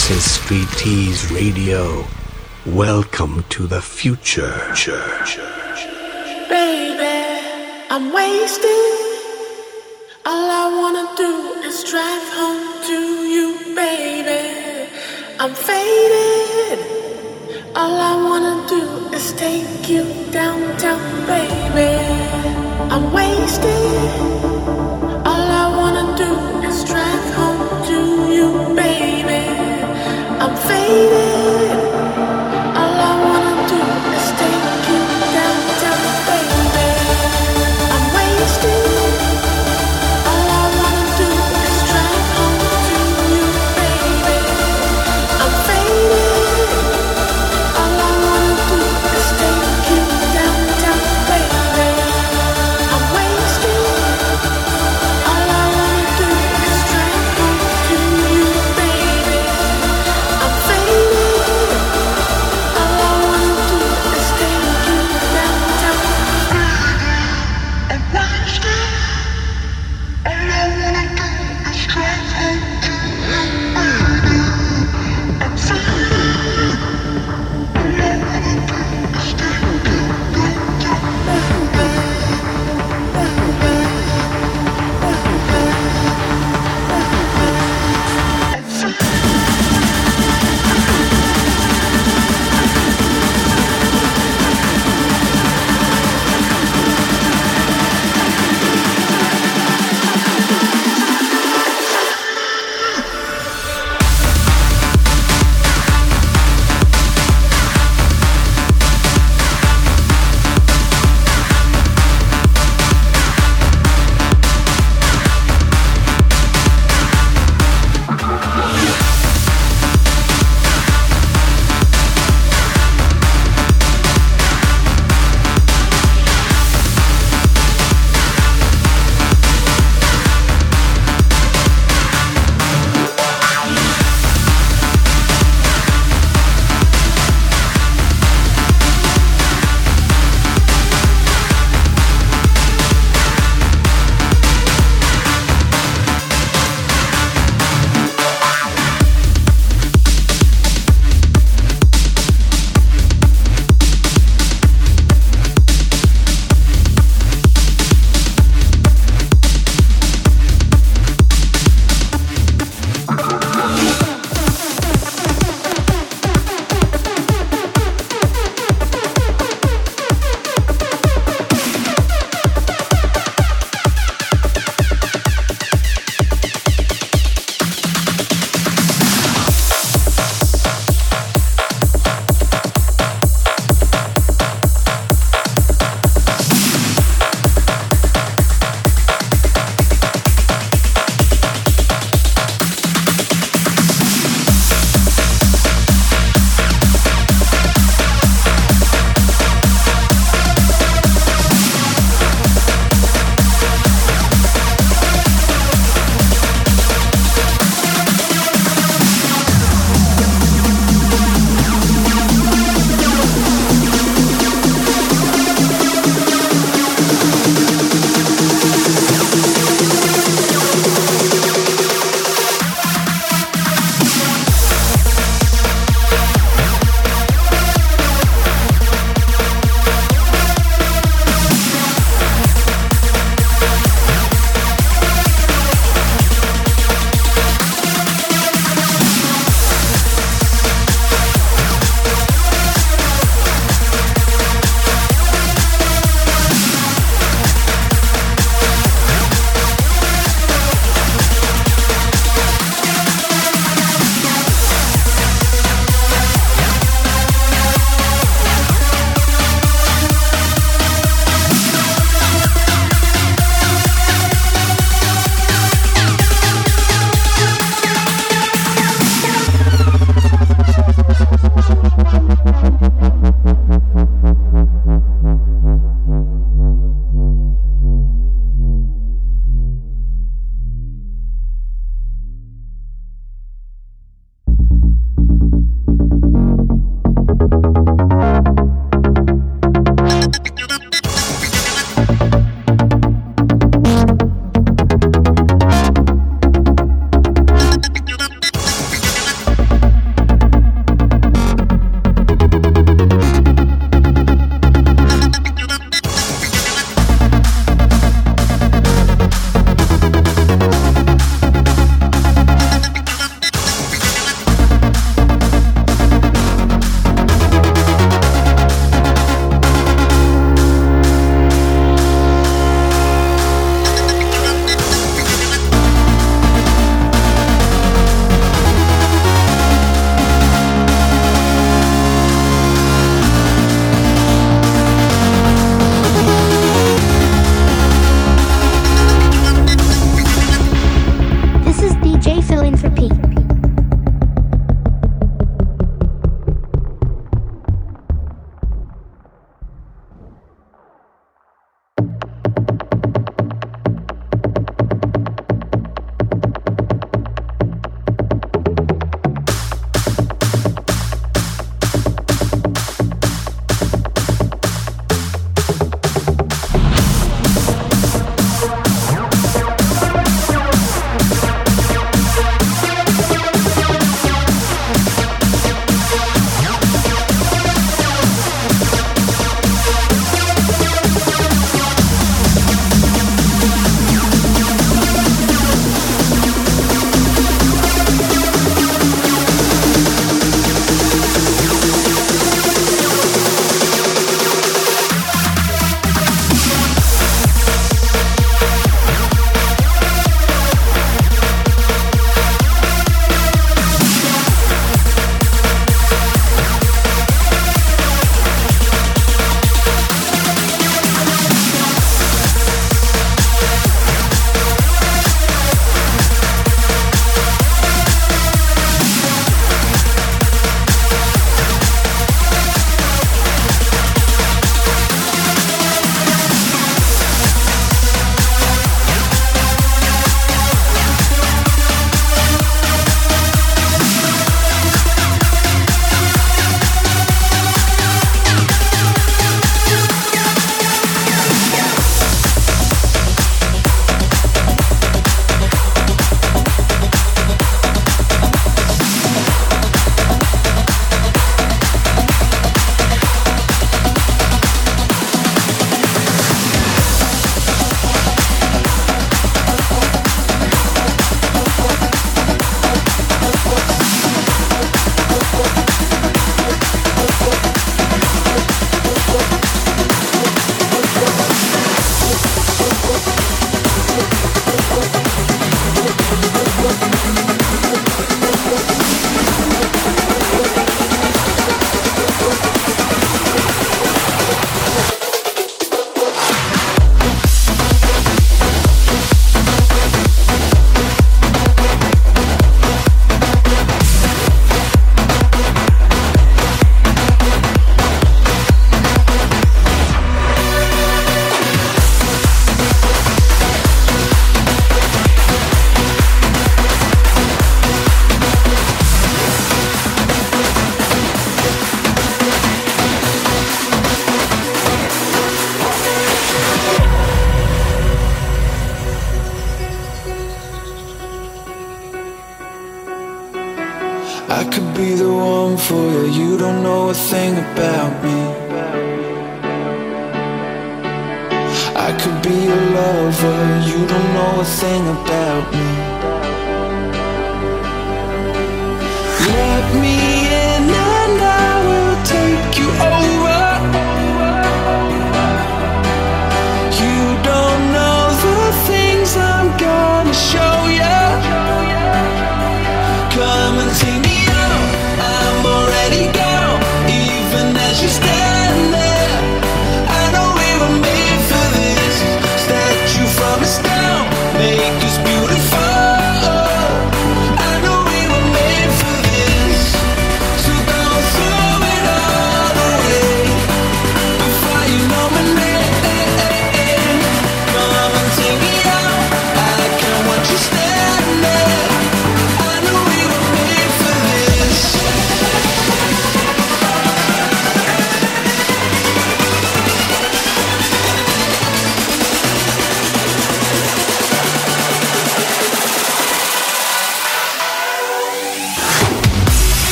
This is Street Tease Radio. Welcome to the future. Baby, I'm wasted. All I wanna do is drive home to you, baby. I'm faded. All I wanna do is take you downtown, baby. I'm wasted. All I wanna do is drive home I'm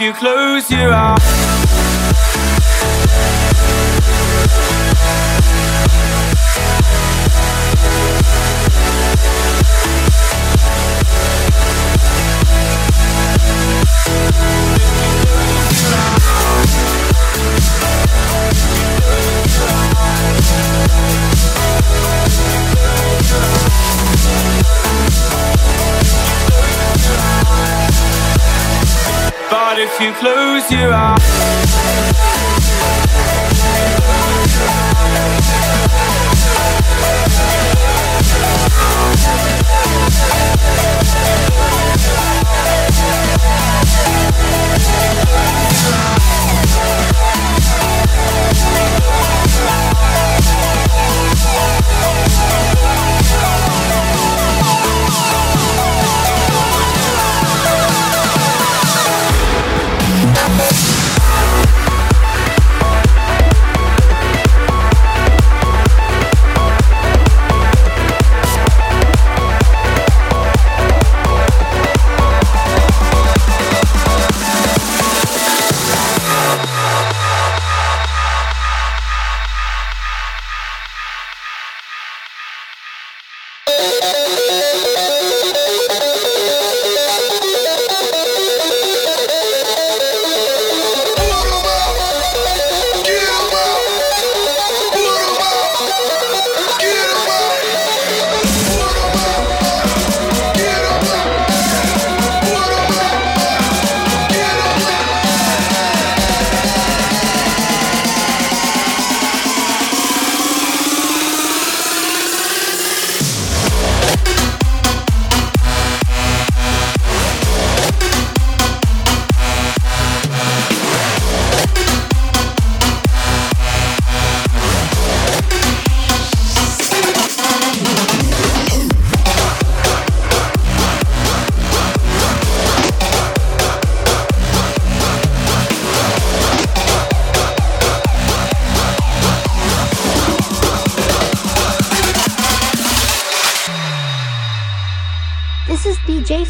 you close your eyes you close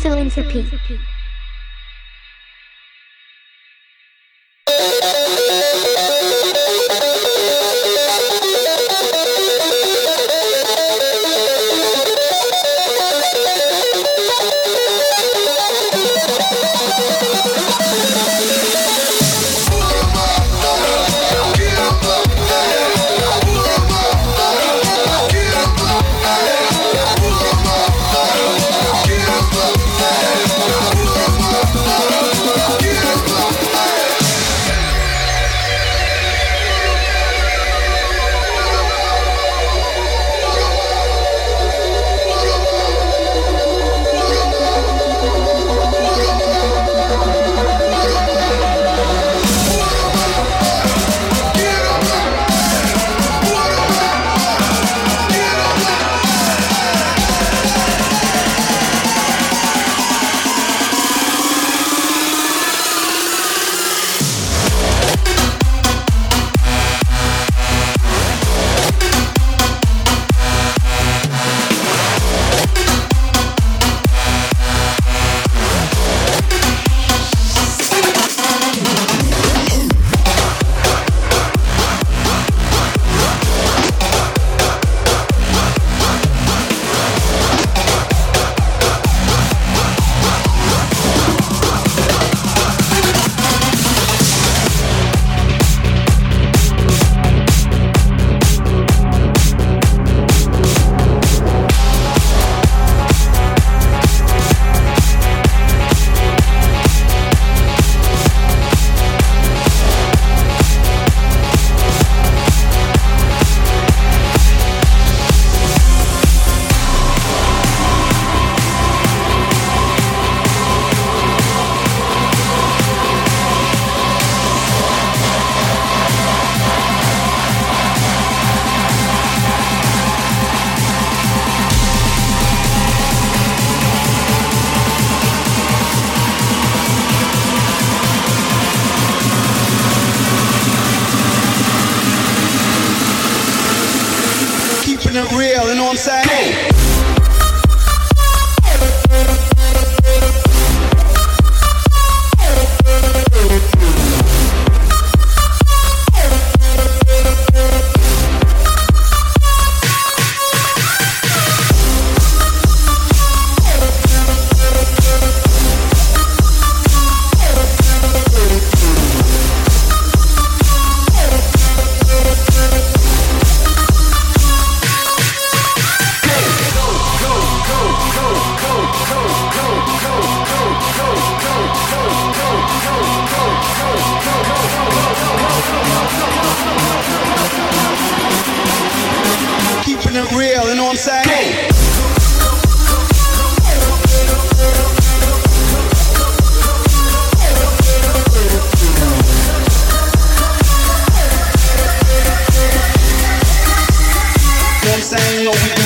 is DJ sang, oh, we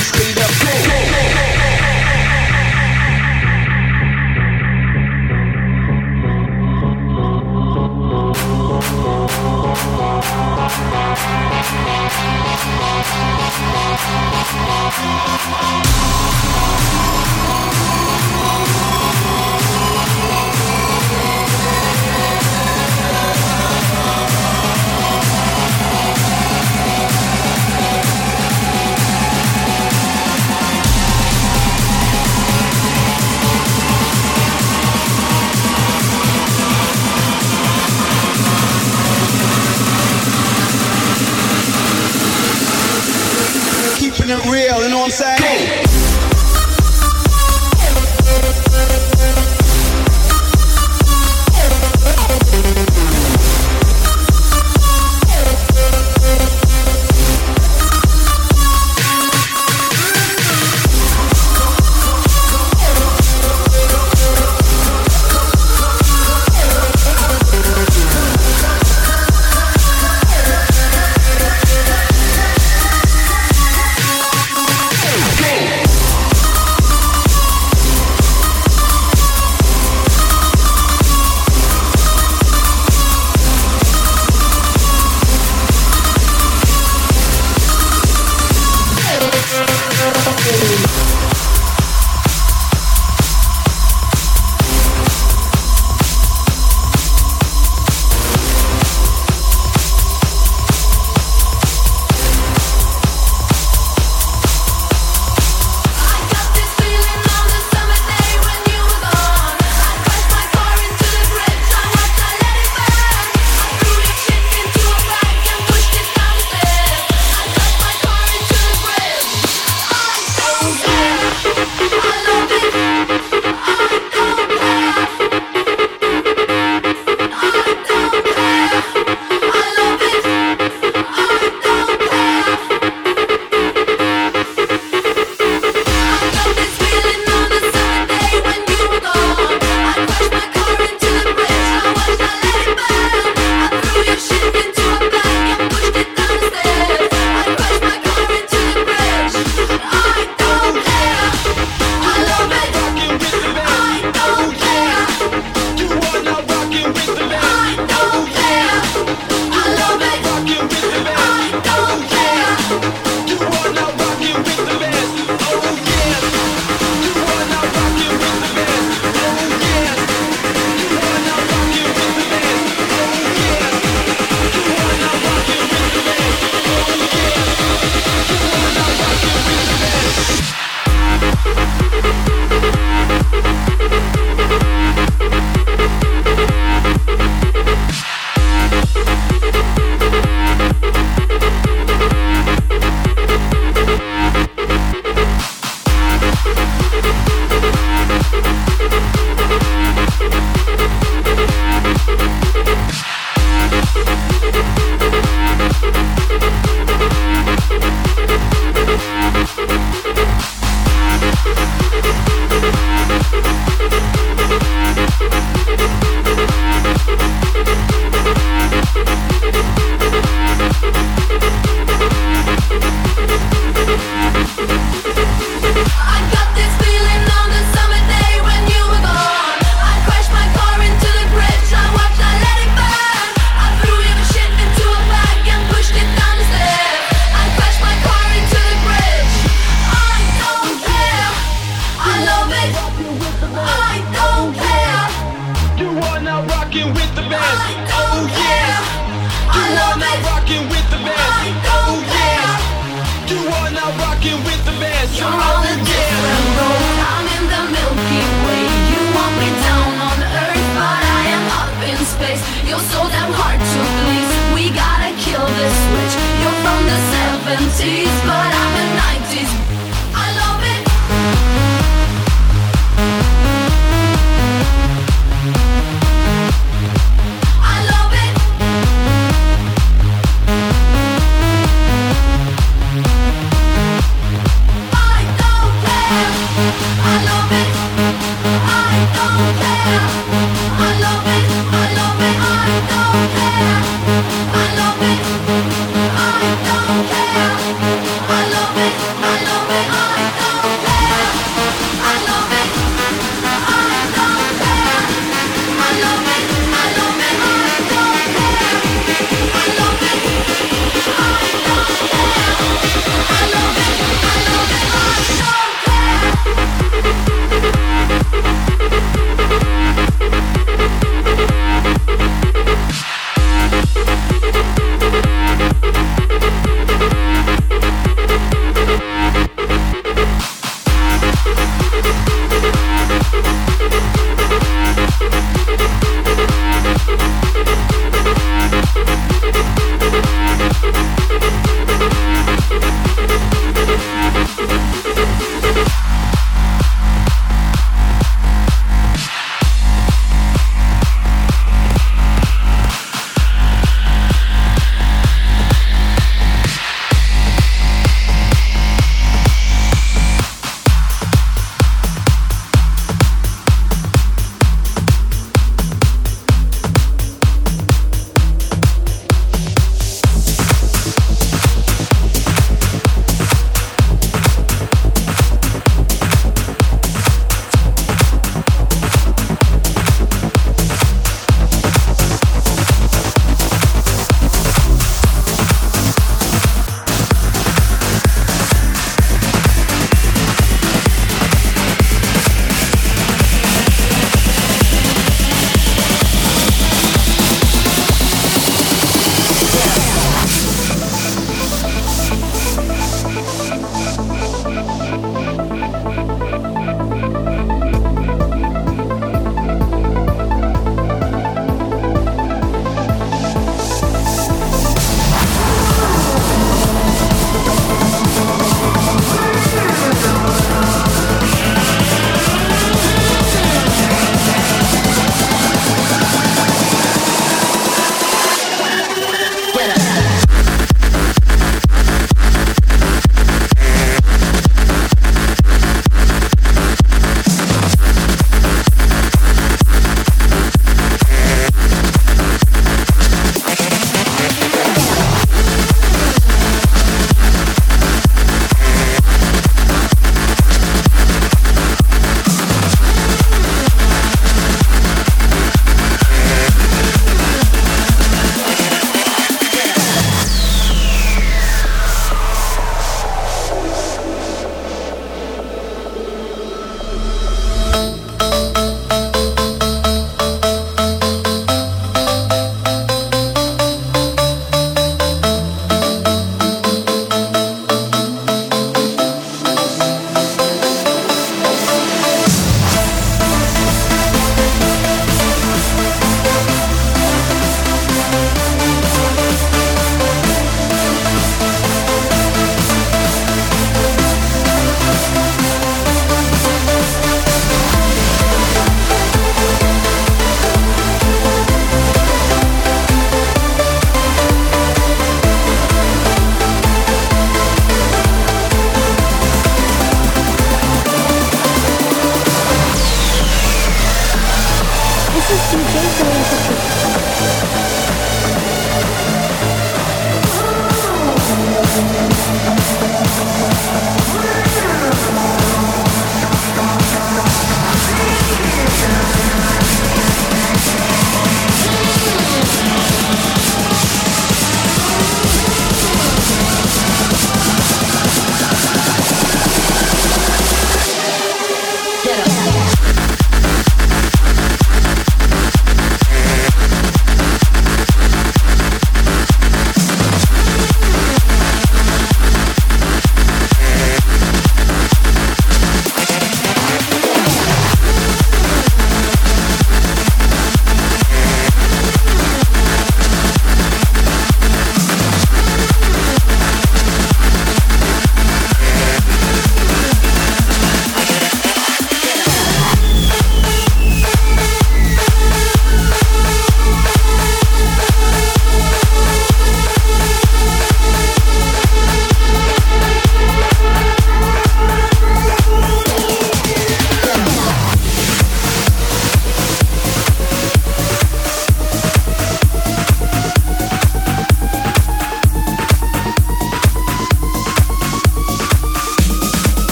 Thank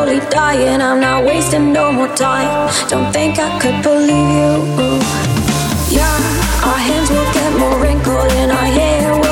slowly dying. I'm not wasting no more time. Don't think I could believe you. Yeah, our hands will get more wrinkled and our hair will.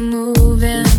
moving